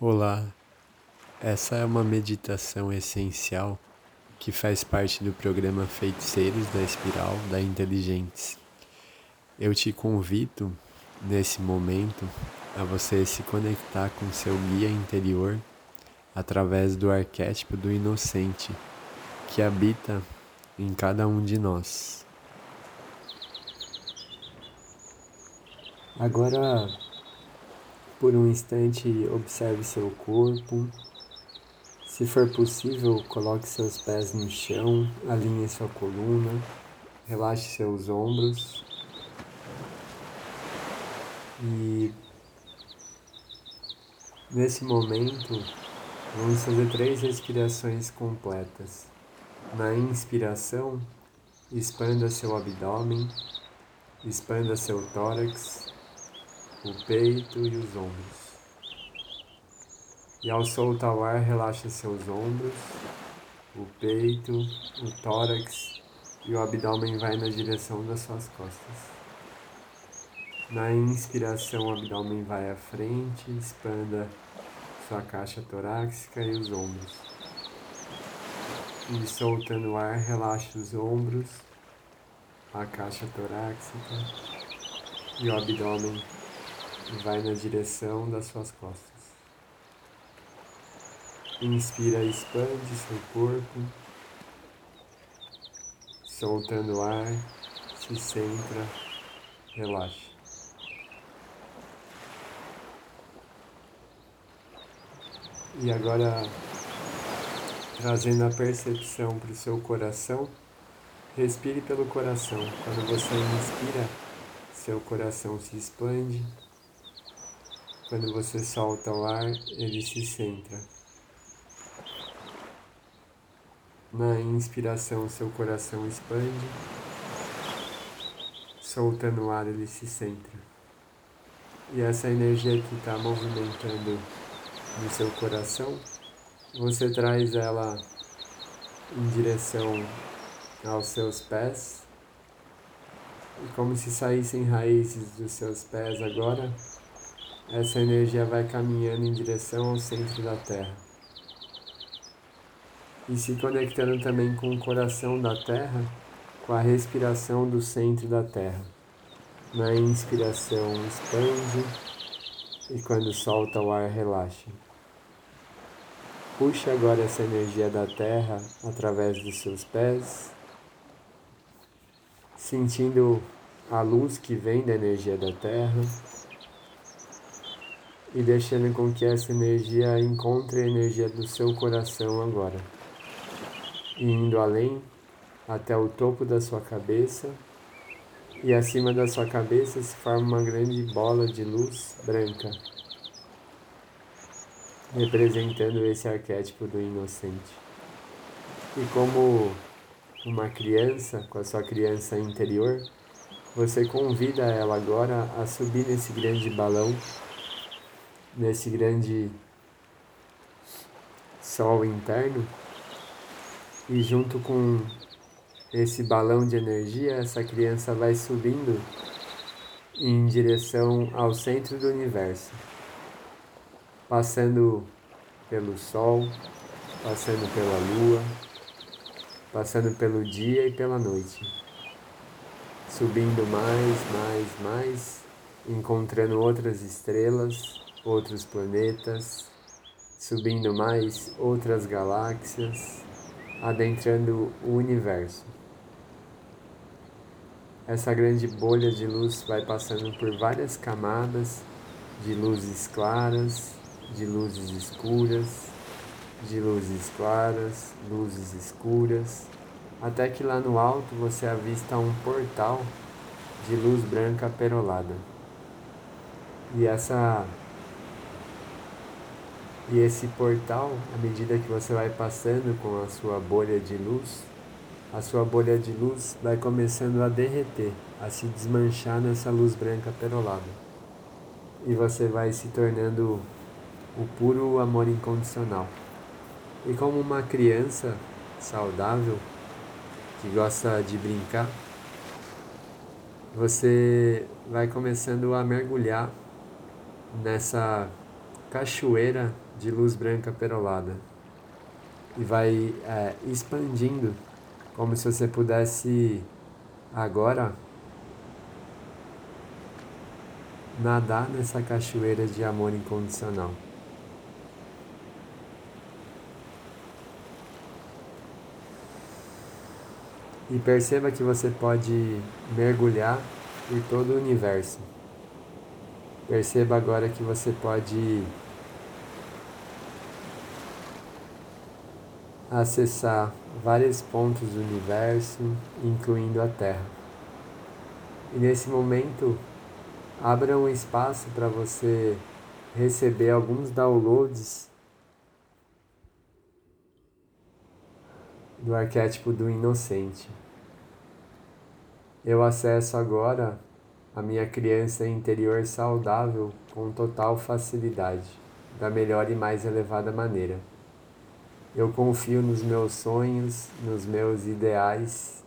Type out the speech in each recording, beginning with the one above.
Olá, essa é uma meditação essencial que faz parte do programa Feiticeiros da Espiral da Inteligentes. Eu te convido nesse momento a você se conectar com seu guia interior através do arquétipo do inocente que habita em cada um de nós. Agora por um instante, observe seu corpo. Se for possível, coloque seus pés no chão, alinhe sua coluna, relaxe seus ombros. E nesse momento, vamos fazer três respirações completas. Na inspiração, expanda seu abdômen, expanda seu tórax o peito e os ombros. E ao soltar o ar, relaxa seus ombros, o peito, o tórax e o abdômen vai na direção das suas costas. Na inspiração, o abdômen vai à frente, expanda sua caixa torácica e os ombros. E soltando o ar, relaxa os ombros, a caixa torácica e o abdômen vai na direção das suas costas. Inspira, expande seu corpo, soltando o ar, se centra, relaxa. E agora, trazendo a percepção para o seu coração, respire pelo coração. Quando você inspira, seu coração se expande quando você solta o ar, ele se centra. Na inspiração, seu coração expande. Soltando o ar, ele se centra. E essa energia que está movimentando no seu coração, você traz ela em direção aos seus pés. E como se saíssem raízes dos seus pés agora, essa energia vai caminhando em direção ao centro da Terra. E se conectando também com o coração da Terra, com a respiração do centro da Terra. Na inspiração, expande e quando solta o ar, relaxa. Puxe agora essa energia da Terra através dos seus pés, sentindo a luz que vem da energia da Terra e deixando com que essa energia encontre a energia do seu coração agora, indo além até o topo da sua cabeça e acima da sua cabeça se forma uma grande bola de luz branca, representando esse arquétipo do inocente. E como uma criança, com a sua criança interior, você convida ela agora a subir nesse grande balão nesse grande sol interno e junto com esse balão de energia, essa criança vai subindo em direção ao centro do universo, passando pelo sol, passando pela lua, passando pelo dia e pela noite, subindo mais, mais, mais, encontrando outras estrelas outros planetas, subindo mais outras galáxias, adentrando o universo. Essa grande bolha de luz vai passando por várias camadas de luzes claras, de luzes escuras, de luzes claras, luzes escuras, até que lá no alto você avista um portal de luz branca perolada. E essa e esse portal, à medida que você vai passando com a sua bolha de luz, a sua bolha de luz vai começando a derreter, a se desmanchar nessa luz branca perolada. E você vai se tornando o puro amor incondicional. E como uma criança saudável que gosta de brincar, você vai começando a mergulhar nessa cachoeira de luz branca perolada e vai é, expandindo, como se você pudesse agora nadar nessa cachoeira de amor incondicional. E perceba que você pode mergulhar por todo o universo. Perceba agora que você pode acessar vários pontos do universo, incluindo a Terra. E nesse momento, abra um espaço para você receber alguns downloads do arquétipo do inocente. Eu acesso agora a minha criança interior saudável com total facilidade, da melhor e mais elevada maneira. Eu confio nos meus sonhos, nos meus ideais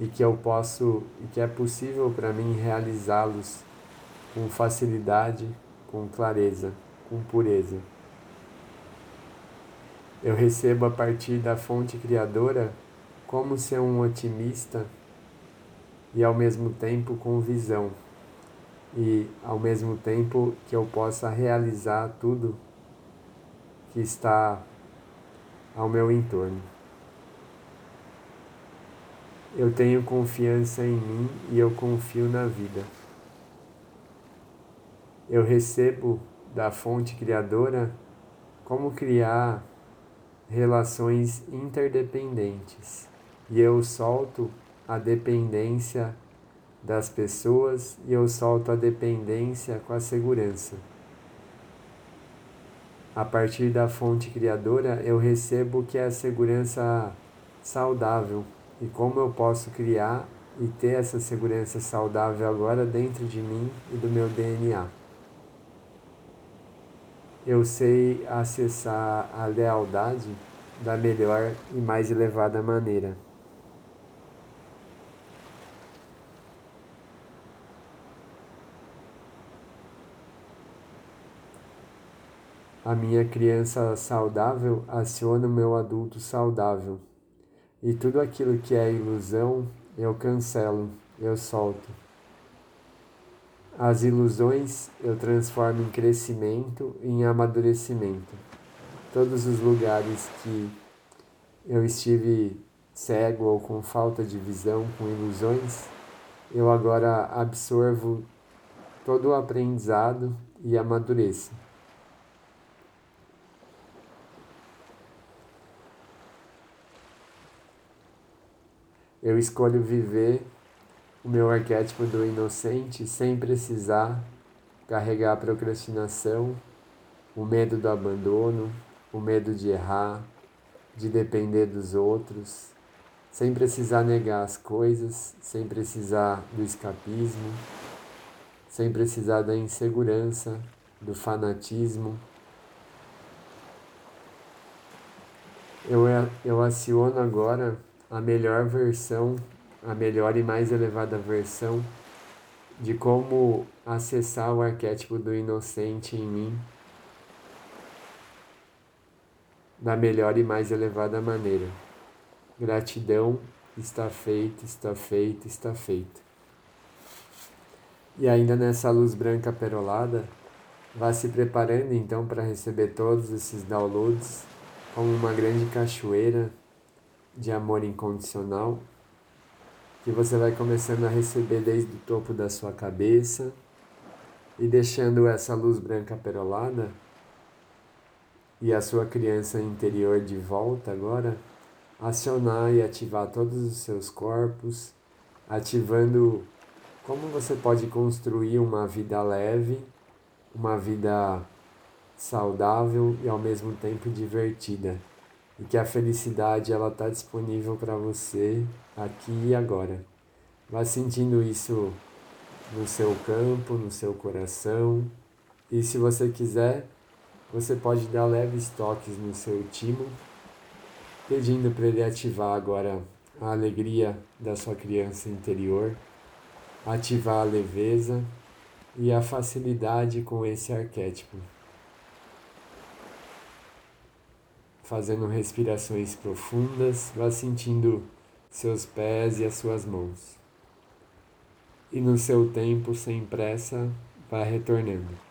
e que eu posso e que é possível para mim realizá-los com facilidade, com clareza, com pureza. Eu recebo a partir da fonte criadora como ser um otimista e ao mesmo tempo com visão, e ao mesmo tempo que eu possa realizar tudo que está ao meu entorno. Eu tenho confiança em mim e eu confio na vida. Eu recebo da fonte criadora como criar relações interdependentes e eu solto a dependência das pessoas e eu solto a dependência com a segurança. A partir da fonte criadora, eu recebo o que é a segurança saudável e como eu posso criar e ter essa segurança saudável agora dentro de mim e do meu DNA. Eu sei acessar a lealdade da melhor e mais elevada maneira. A minha criança saudável aciona o meu adulto saudável. E tudo aquilo que é ilusão, eu cancelo, eu solto. As ilusões eu transformo em crescimento e em amadurecimento. Todos os lugares que eu estive cego ou com falta de visão, com ilusões, eu agora absorvo todo o aprendizado e amadureço. Eu escolho viver o meu arquétipo do inocente sem precisar carregar a procrastinação, o medo do abandono, o medo de errar, de depender dos outros, sem precisar negar as coisas, sem precisar do escapismo, sem precisar da insegurança, do fanatismo. Eu, eu aciono agora a melhor versão, a melhor e mais elevada versão de como acessar o arquétipo do inocente em mim da melhor e mais elevada maneira. Gratidão, está feito, está feito, está feito. E ainda nessa luz branca perolada, vá se preparando então para receber todos esses downloads como uma grande cachoeira de amor incondicional que você vai começando a receber desde o topo da sua cabeça e deixando essa luz branca perolada. E a sua criança interior de volta agora acionar e ativar todos os seus corpos, ativando como você pode construir uma vida leve, uma vida saudável e ao mesmo tempo divertida e que a felicidade ela está disponível para você aqui e agora. Vá sentindo isso no seu campo, no seu coração. E se você quiser, você pode dar leves toques no seu timo, pedindo para ele ativar agora a alegria da sua criança interior, ativar a leveza e a facilidade com esse arquétipo. Fazendo respirações profundas, vá sentindo seus pés e as suas mãos. E no seu tempo, sem pressa, vá retornando.